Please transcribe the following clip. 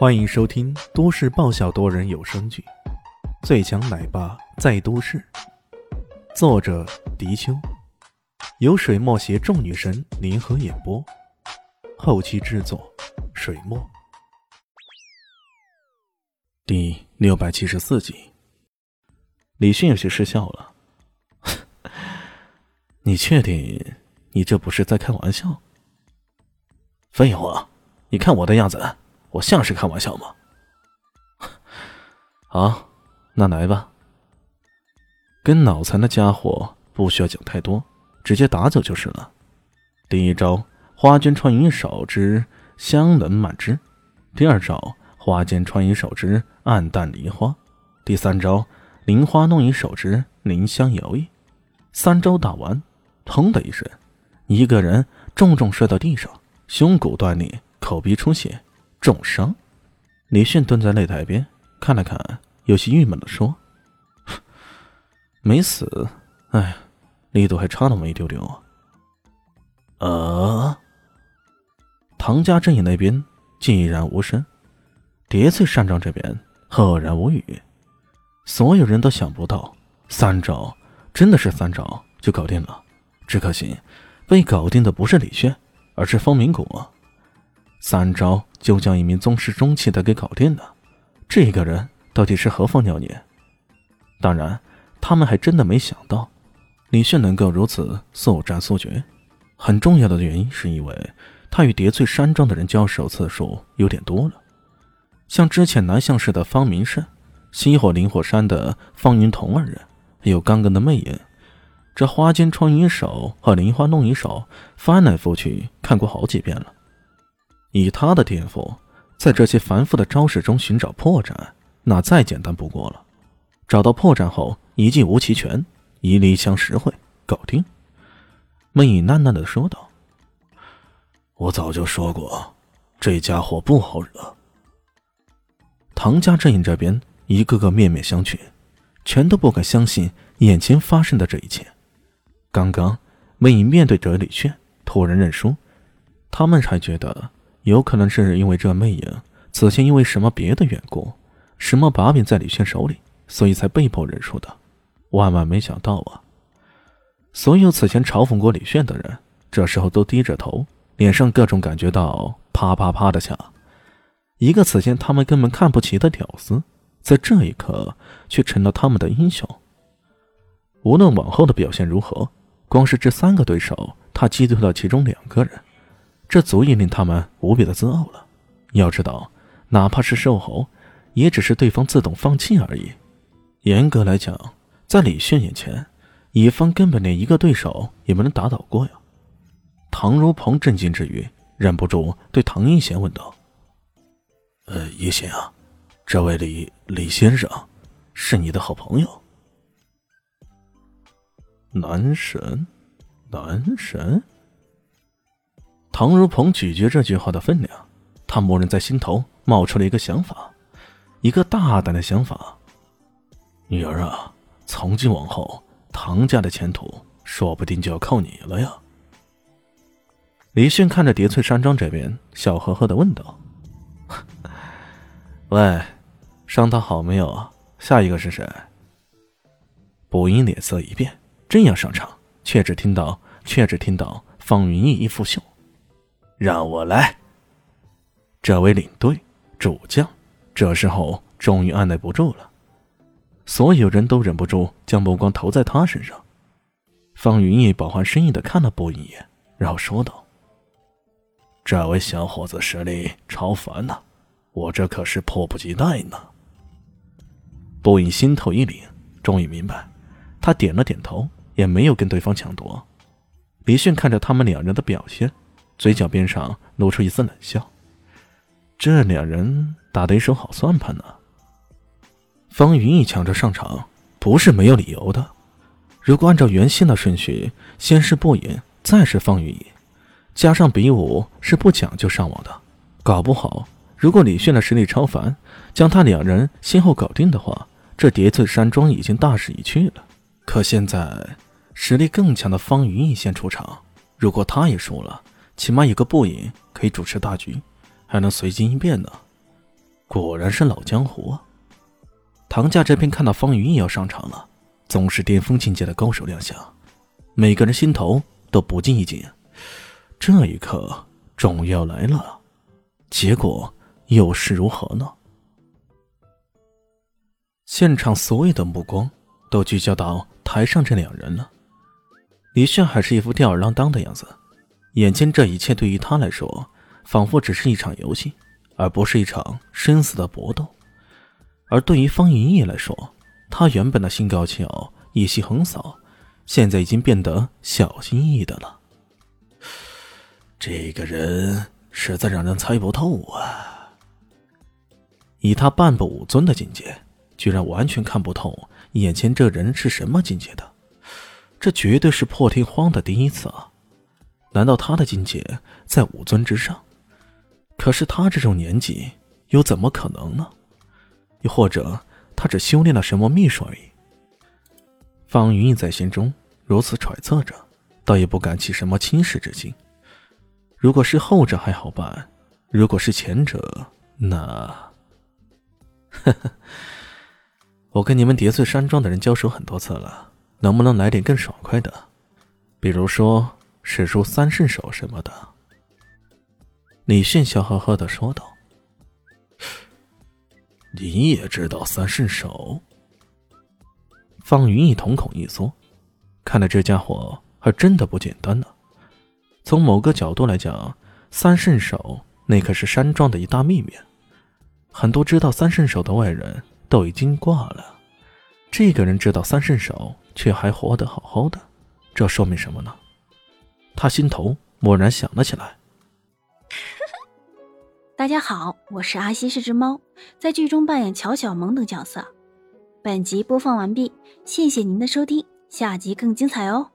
欢迎收听都市爆笑多人有声剧《最强奶爸在都市》，作者：迪秋，由水墨携众女神联合演播，后期制作：水墨。第六百七十四集，李迅有些失笑了。你确定你这不是在开玩笑？废话，你看我的样子。我像是开玩笑吗？好，那来吧。跟脑残的家伙不需要讲太多，直接打走就是了。第一招花间穿云手之香冷满枝，第二招花间穿云手之暗淡梨花，第三招菱花弄影手之灵香摇曳。三招打完，砰的一声，一个人重重摔到地上，胸骨断裂，口鼻出血。重伤，李迅蹲在擂台边看了看，有些郁闷的说：“没死，哎，力度还差那么一丢丢。”啊！唐家阵营那边寂然无声，叠翠山庄这边赫然无语。所有人都想不到，三招真的是三招就搞定了。只可惜，被搞定的不是李炫，而是方明谷。三招就将一名宗师中期的给搞定了，这个人到底是何方妖孽？当然，他们还真的没想到李炫能够如此速战速决。很重要的原因是因为他与叠翠山庄的人交手次数有点多了，像之前南向市的方明胜、西火灵火山的方云彤二人，还有刚刚的魅影，这花间穿云手和林花弄影手翻来覆去看过好几遍了。以他的天赋，在这些繁复的招式中寻找破绽，那再简单不过了。找到破绽后，一记无极拳，一离香十会，搞定。魅影喃喃的说道：“我早就说过，这家伙不好惹。”唐家阵营这边一个个面面相觑，全都不敢相信眼前发生的这一切。刚刚魅影面对着李炫，突然认输，他们还觉得。有可能是因为这魅影此前因为什么别的缘故，什么把柄在李轩手里，所以才被迫认输的。万万没想到啊！所有此前嘲讽过李炫的人，这时候都低着头，脸上各种感觉到啪啪啪的响。一个此前他们根本看不起的屌丝，在这一刻却成了他们的英雄。无论往后的表现如何，光是这三个对手，他击退了其中两个人。这足以令他们无比的自傲了。要知道，哪怕是瘦猴，也只是对方自动放弃而已。严格来讲，在李炫眼前，乙方根本连一个对手也没能打倒过呀。唐如鹏震惊之余，忍不住对唐一贤问道：“呃，一贤啊，这位李李先生是你的好朋友？男神，男神。”唐如鹏咀嚼这句话的分量，他默认在心头冒出了一个想法，一个大胆的想法。女儿啊，从今往后，唐家的前途说不定就要靠你了呀。李迅看着叠翠山庄这边，笑呵呵的问道：“ 喂，伤他好没有啊？下一个是谁？”卜英脸色一变，正要上场，却只听到却只听到方云逸一拂袖。让我来。这位领队主将，这时候终于按耐不住了，所有人都忍不住将目光投在他身上。方云逸饱含深意的看了波一眼，然后说道：“这位小伙子实力超凡呐，我这可是迫不及待呢。”波影心头一凛，终于明白，他点了点头，也没有跟对方抢夺。李迅看着他们两人的表现。嘴角边上露出一丝冷笑，这两人打的一手好算盘呢。方云逸抢着上场，不是没有理由的。如果按照原先的顺序，先是不赢，再是方云逸，加上比武是不讲究伤亡的，搞不好，如果李炫的实力超凡，将他两人先后搞定的话，这叠翠山庄已经大势已去了。可现在，实力更强的方云逸先出场，如果他也输了，起码有个不赢可以主持大局，还能随机应变呢。果然是老江湖啊！唐家这边看到方云也要上场了，总是巅峰境界的高手亮相，每个人心头都不禁一紧。这一刻，终于要来了，结果又是如何呢？现场所有的目光都聚焦到台上这两人了。李炫还是一副吊儿郎当的样子，眼前这一切对于他来说，仿佛只是一场游戏，而不是一场生死的搏斗。而对于方云逸来说，他原本的心高气傲、意气横扫，现在已经变得小心翼翼的了。这个人实在让人猜不透啊！以他半步武尊的境界。居然完全看不透眼前这人是什么境界的，这绝对是破天荒的第一次啊！难道他的境界在武尊之上？可是他这种年纪，又怎么可能呢？又或者他只修炼了什么秘术而已？方云逸在心中如此揣测着，倒也不敢起什么轻视之心。如果是后者还好办，如果是前者，那……呵呵。我跟你们叠翠山庄的人交手很多次了，能不能来点更爽快的？比如说使出三圣手什么的。李迅笑呵呵的说道：“你也知道三圣手？”方云逸瞳孔一缩，看来这家伙还真的不简单呢。从某个角度来讲，三圣手那可是山庄的一大秘密，很多知道三圣手的外人。都已经挂了，这个人知道三圣手，却还活得好好的，这说明什么呢？他心头蓦然想了起来。大家好，我是阿西是只猫，在剧中扮演乔小萌等角色。本集播放完毕，谢谢您的收听，下集更精彩哦。